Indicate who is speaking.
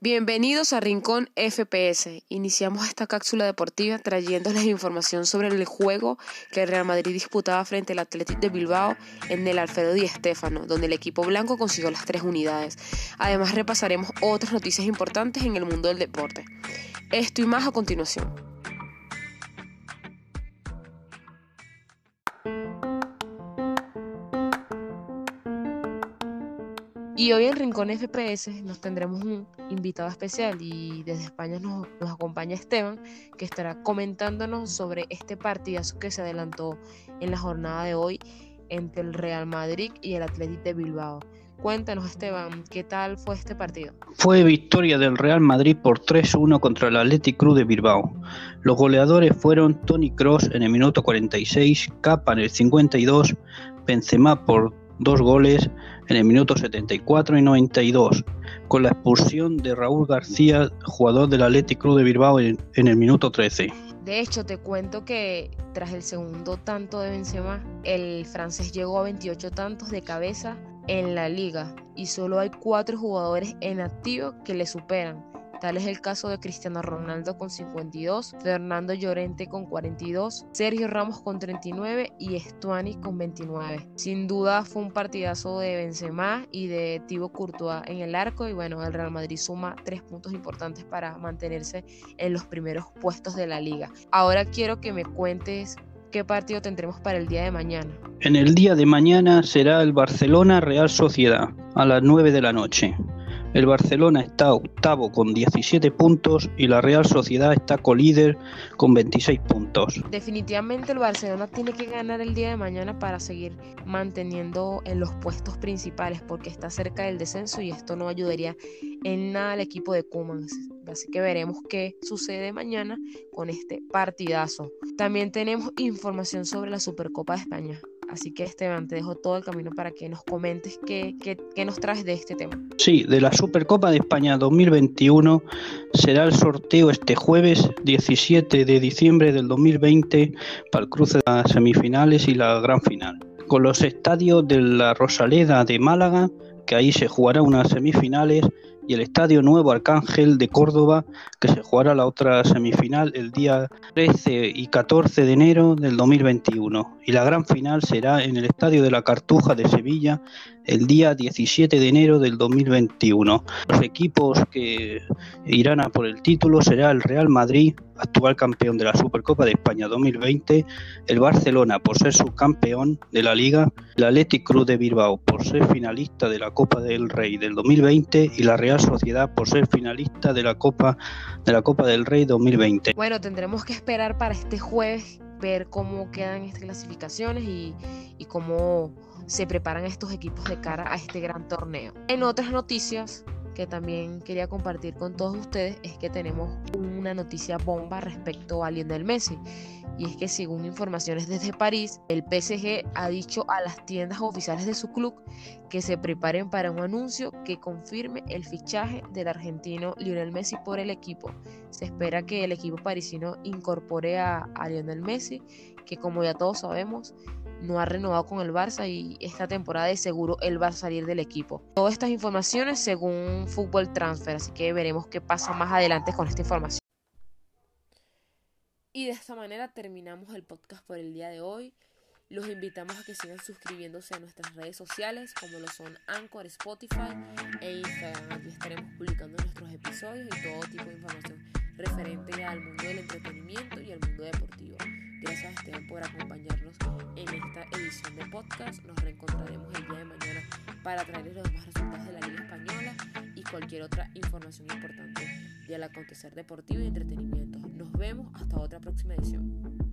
Speaker 1: Bienvenidos a Rincón FPS. Iniciamos esta cápsula deportiva trayéndoles información sobre el juego que el Real Madrid disputaba frente al Athletic de Bilbao en el Alfredo Di Stéfano, donde el equipo blanco consiguió las tres unidades. Además repasaremos otras noticias importantes en el mundo del deporte. Esto y más a continuación. Y hoy en Rincón FPS nos tendremos un invitado especial y desde España nos, acompaña Esteban, que estará comentándonos sobre este partidazo que se adelantó en la jornada de hoy entre el Real Madrid y el Athletic de Bilbao. Cuéntanos, Esteban, ¿qué tal fue este partido?
Speaker 2: Fue victoria del Real Madrid por 3-1 contra el Athletic Club de Bilbao. Los goleadores fueron Tony Cross en el minuto 46, Capa en el 52, Benzema por dos goles en el minuto 74 y 92, con la expulsión de Raúl García, jugador del Athletic Club de Bilbao, en, el minuto 13.
Speaker 1: De hecho, te cuento que tras el segundo tanto de Benzema, el francés llegó a 28 tantos de cabeza en la liga y solo hay cuatro jugadores en activo que le superan. Tal es el caso de Cristiano Ronaldo con 52, Fernando Llorente con 42, Sergio Ramos con 39 y Estuani con 29. Sin duda fue un partidazo de Benzema y de Thibaut Courtois en el arco y bueno, el Real Madrid suma tres puntos importantes para mantenerse en los primeros puestos de la liga. Ahora quiero que me cuentes qué partido tendremos para el día de mañana.
Speaker 2: En el día de mañana será el Barcelona Real Sociedad a las 9 de la noche. El Barcelona está octavo con 17 puntos y la Real Sociedad está colíder con 26 puntos.
Speaker 1: Definitivamente el Barcelona tiene que ganar el día de mañana para seguir manteniendo en los puestos principales porque está cerca del descenso y esto no ayudaría en nada al equipo de Koeman. Así que veremos qué sucede mañana con este partidazo. También tenemos información sobre la Supercopa de España. Así que Esteban, te dejo todo el camino para que nos comentes qué, qué, nos traes de este tema.
Speaker 2: Sí, de la Supercopa de España 2021 será el sorteo este jueves 17 de diciembre del 2020 para el cruce de las semifinales y la gran final. Con los estadios de la Rosaleda de Málaga, que ahí se jugará unas semifinales, y el Estadio Nuevo Arcángel de Córdoba, que se jugará la otra semifinal el día 13 y 14 de enero del 2021. Y la gran final será en el Estadio de la Cartuja de Sevilla el día 17 de enero del 2021. Los equipos que irán a por el título será el Real Madrid, actual campeón de la Supercopa de España 2020, el Barcelona por ser subcampeón de la Liga, el Athletic Club de Bilbao por ser finalista de la Copa del Rey del 2020 y la Real Sociedad por ser finalista de la Copa de la Copa del Rey 2020.
Speaker 1: Bueno, tendremos que esperar para este jueves ver cómo quedan estas clasificaciones y, y cómo se preparan estos equipos de cara a este gran torneo. En otras noticias que también quería compartir con todos ustedes es que tenemos una noticia bomba respecto a Lionel Messi. Y es que según informaciones desde París, el PSG ha dicho a las tiendas oficiales de su club que se preparen para un anuncio que confirme el fichaje del argentino Lionel Messi por el equipo. Se espera que el equipo parisino incorpore a, a Lionel Messi, que como ya todos sabemos, no ha renovado con el Barça y esta temporada de seguro él va a salir del equipo. Todas estas informaciones según Fútbol Transfer, así que veremos qué pasa más adelante con esta información. Y de esta manera terminamos el podcast por el día de hoy. Los invitamos a que sigan suscribiéndose a nuestras redes sociales como lo son Anchor, Spotify e Instagram. Aquí estaremos publicando nuestros episodios y todo tipo de información referente al mundo del entretenimiento y al mundo deportivo. Gracias Esteban por acompañarnos en esta edición de podcast. Nos reencontraremos el día de mañana para traerles los demás resultados de la Liga Española y cualquier otra información importante del acontecer deportivo y entretenimiento. Nos vemos hasta otra próxima edición.